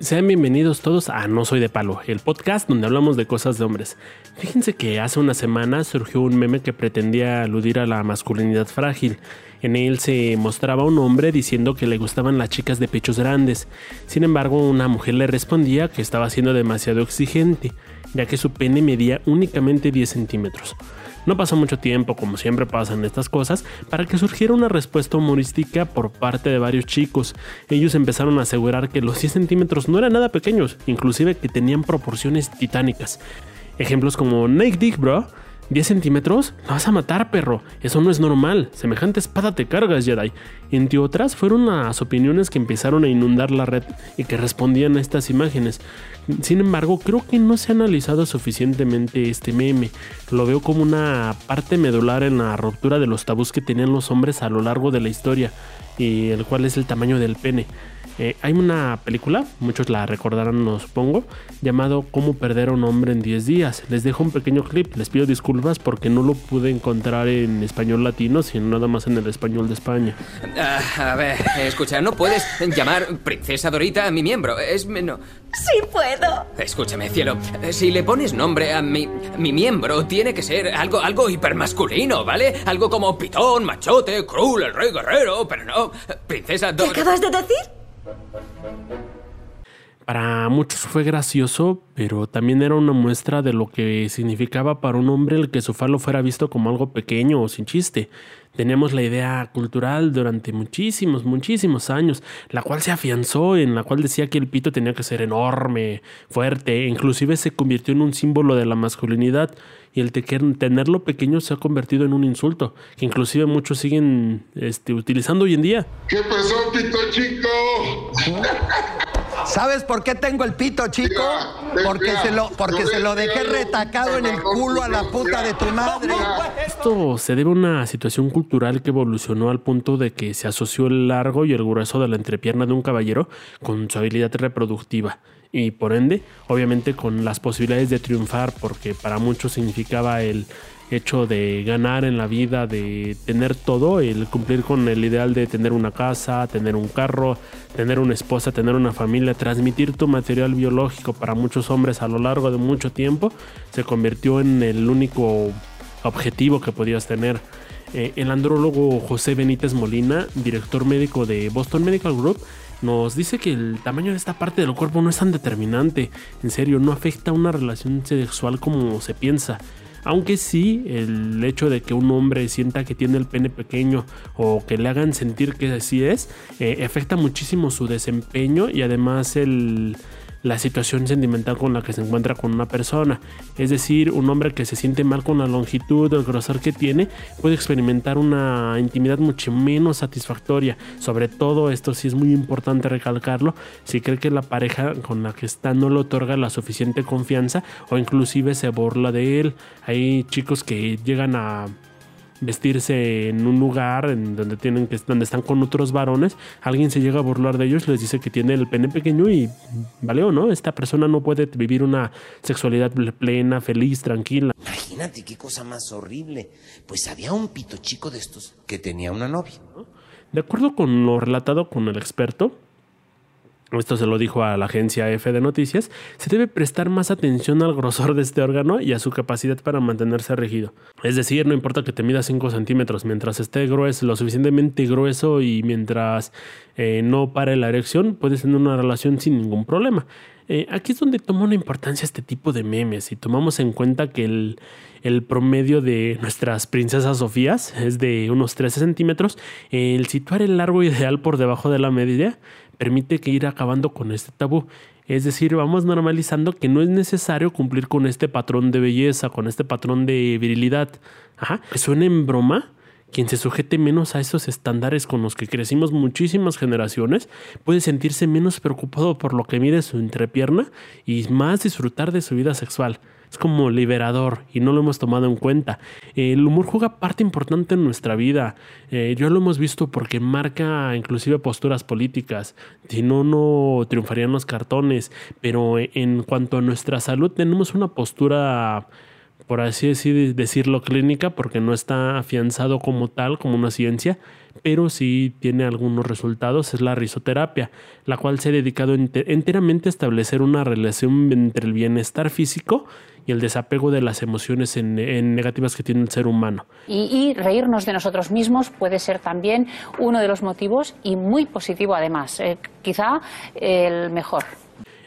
Sean bienvenidos todos a No Soy de Palo, el podcast donde hablamos de cosas de hombres. Fíjense que hace una semana surgió un meme que pretendía aludir a la masculinidad frágil. En él se mostraba un hombre diciendo que le gustaban las chicas de pechos grandes. Sin embargo, una mujer le respondía que estaba siendo demasiado exigente, ya que su pene medía únicamente 10 centímetros. No pasó mucho tiempo, como siempre pasan estas cosas, para que surgiera una respuesta humorística por parte de varios chicos. Ellos empezaron a asegurar que los 10 centímetros no eran nada pequeños, inclusive que tenían proporciones titánicas. Ejemplos como Nick Dick, bro, 10 centímetros, la vas a matar, perro. Eso no es normal. Semejante espada te cargas, Jedi. Entre otras, fueron las opiniones que empezaron a inundar la red y que respondían a estas imágenes. Sin embargo, creo que no se ha analizado suficientemente este meme. Lo veo como una parte medular en la ruptura de los tabús que tenían los hombres a lo largo de la historia, y el cual es el tamaño del pene. Eh, hay una película, muchos la recordarán, no supongo, llamado Cómo perder a un hombre en 10 días. Les dejo un pequeño clip, les pido disculpas porque no lo pude encontrar en español latino, sino nada más en el español de España. Ah, a ver, escucha, no puedes llamar princesa Dorita a mi miembro, es menos... Sí puedo. Escúchame, cielo, si le pones nombre a mi, mi miembro, tiene que ser algo, algo hipermasculino, ¿vale? Algo como pitón, machote, cruel, el rey guerrero, pero no, princesa ¿Qué acabas de decir? Thank you. Para muchos fue gracioso, pero también era una muestra de lo que significaba para un hombre el que su falo fuera visto como algo pequeño o sin chiste. Teníamos la idea cultural durante muchísimos, muchísimos años, la cual se afianzó, en la cual decía que el pito tenía que ser enorme, fuerte, inclusive se convirtió en un símbolo de la masculinidad y el tenerlo pequeño se ha convertido en un insulto, que inclusive muchos siguen este, utilizando hoy en día. ¿Qué pasó, pito chico? ¿Sabes por qué tengo el pito, chico? Porque se lo, porque se lo dejé retacado en el culo a la puta de tu madre. Esto se debe a una situación cultural que evolucionó al punto de que se asoció el largo y el grueso de la entrepierna de un caballero con su habilidad reproductiva. Y por ende, obviamente con las posibilidades de triunfar, porque para muchos significaba el hecho de ganar en la vida, de tener todo, el cumplir con el ideal de tener una casa, tener un carro, tener una esposa, tener una familia, transmitir tu material biológico para muchos hombres a lo largo de mucho tiempo, se convirtió en el único objetivo que podías tener. Eh, el andrólogo José Benítez Molina, director médico de Boston Medical Group, nos dice que el tamaño de esta parte del cuerpo no es tan determinante. En serio, no afecta a una relación sexual como se piensa. Aunque sí, el hecho de que un hombre sienta que tiene el pene pequeño o que le hagan sentir que así es, eh, afecta muchísimo su desempeño y además el, la situación sentimental con la que se encuentra con una persona. Es decir, un hombre que se siente mal con la longitud o el grosor que tiene puede experimentar una intimidad mucho menos satisfactoria. Sobre todo, esto sí es muy importante recalcarlo, si cree que la pareja con la que está no le otorga la suficiente confianza o inclusive se burla de él. Hay chicos que llegan a vestirse en un lugar en donde tienen que donde están con otros varones, alguien se llega a burlar de ellos, les dice que tiene el pene pequeño y vale o no, esta persona no puede vivir una sexualidad plena, feliz, tranquila. Imagínate qué cosa más horrible. Pues había un pito chico de estos que tenía una novia. De acuerdo con lo relatado con el experto, esto se lo dijo a la agencia F de Noticias, se debe prestar más atención al grosor de este órgano y a su capacidad para mantenerse rígido. Es decir, no importa que te mida 5 centímetros, mientras esté grueso, lo suficientemente grueso y mientras eh, no pare la erección, puedes tener una relación sin ningún problema. Eh, aquí es donde toma una importancia este tipo de memes y tomamos en cuenta que el, el promedio de nuestras princesas Sofías es de unos 13 centímetros, el situar el largo ideal por debajo de la medida permite que ir acabando con este tabú. Es decir, vamos normalizando que no es necesario cumplir con este patrón de belleza, con este patrón de virilidad. Ajá, suena en broma, quien se sujete menos a esos estándares con los que crecimos muchísimas generaciones puede sentirse menos preocupado por lo que mide su entrepierna y más disfrutar de su vida sexual. Es como liberador y no lo hemos tomado en cuenta. El humor juega parte importante en nuestra vida. Eh, yo lo hemos visto porque marca inclusive posturas políticas. Si no, no triunfarían los cartones. Pero en cuanto a nuestra salud tenemos una postura por así decirlo, clínica, porque no está afianzado como tal, como una ciencia, pero sí tiene algunos resultados, es la risoterapia, la cual se ha dedicado enteramente a establecer una relación entre el bienestar físico y el desapego de las emociones en, negativas que tiene el ser humano. Y, reírnos de nosotros mismos puede ser también uno de los motivos y muy positivo además, eh, quizá el mejor.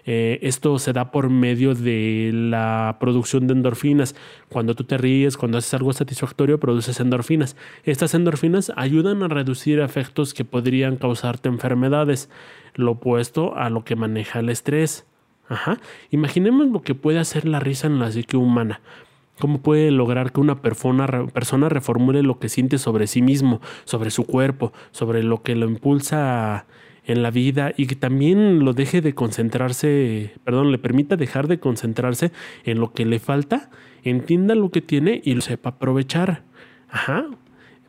Eh, esto se da por medio de la producción de endorfinas. Cuando tú te ríes, cuando haces algo satisfactorio, produces endorfinas. Estas endorfinas ayudan a reducir efectos que podrían causarte enfermedades, lo opuesto a lo que maneja el estrés. Ajá. Imaginemos lo que puede hacer la risa en la psique humana. ¿Cómo puede lograr que una persona, persona reformule lo que siente sobre sí mismo, sobre su cuerpo, sobre lo que lo impulsa a en la vida y que también lo deje de concentrarse, perdón, le permita dejar de concentrarse en lo que le falta, entienda lo que tiene y lo sepa aprovechar. Ajá.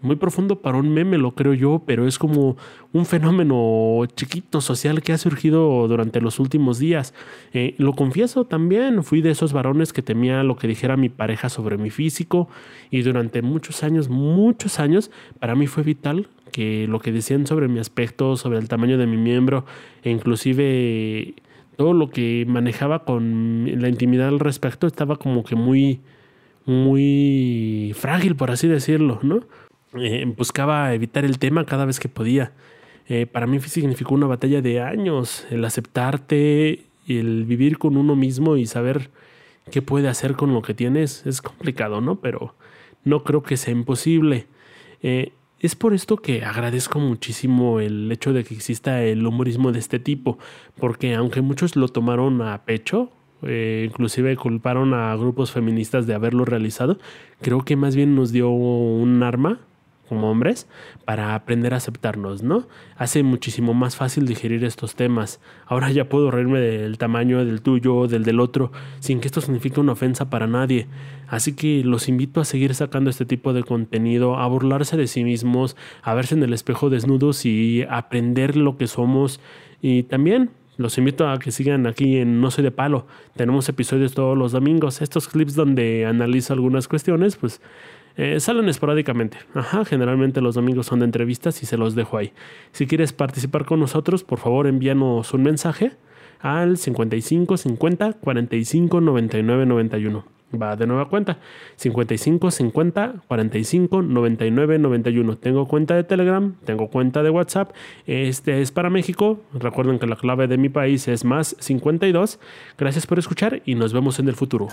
Muy profundo para un meme, lo creo yo, pero es como un fenómeno chiquito social que ha surgido durante los últimos días. Eh, lo confieso también, fui de esos varones que temía lo que dijera mi pareja sobre mi físico y durante muchos años, muchos años, para mí fue vital que lo que decían sobre mi aspecto, sobre el tamaño de mi miembro, e inclusive todo lo que manejaba con la intimidad al respecto estaba como que muy, muy frágil, por así decirlo, ¿no? Eh, buscaba evitar el tema cada vez que podía. Eh, para mí significó una batalla de años, el aceptarte, el vivir con uno mismo y saber qué puede hacer con lo que tienes. Es complicado, ¿no? Pero no creo que sea imposible. Eh, es por esto que agradezco muchísimo el hecho de que exista el humorismo de este tipo, porque aunque muchos lo tomaron a pecho, eh, inclusive culparon a grupos feministas de haberlo realizado, creo que más bien nos dio un arma como hombres para aprender a aceptarnos, ¿no? Hace muchísimo más fácil digerir estos temas. Ahora ya puedo reírme del tamaño del tuyo, del del otro, sin que esto signifique una ofensa para nadie. Así que los invito a seguir sacando este tipo de contenido, a burlarse de sí mismos, a verse en el espejo desnudos y aprender lo que somos. Y también los invito a que sigan aquí en No Soy de Palo. Tenemos episodios todos los domingos. Estos clips donde analizo algunas cuestiones, pues eh, salen esporádicamente. Ajá, generalmente los domingos son de entrevistas y se los dejo ahí. Si quieres participar con nosotros, por favor envíanos un mensaje al 55 50 45 99 91. Va de nueva cuenta. 55 50 45 99 91. Tengo cuenta de Telegram, tengo cuenta de WhatsApp. Este es para México. Recuerden que la clave de mi país es más 52. Gracias por escuchar y nos vemos en el futuro.